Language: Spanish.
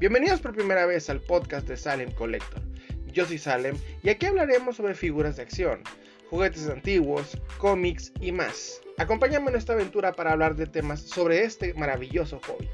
Bienvenidos por primera vez al podcast de Salem Collector. Yo soy Salem y aquí hablaremos sobre figuras de acción, juguetes antiguos, cómics y más. Acompáñame en esta aventura para hablar de temas sobre este maravilloso hobby.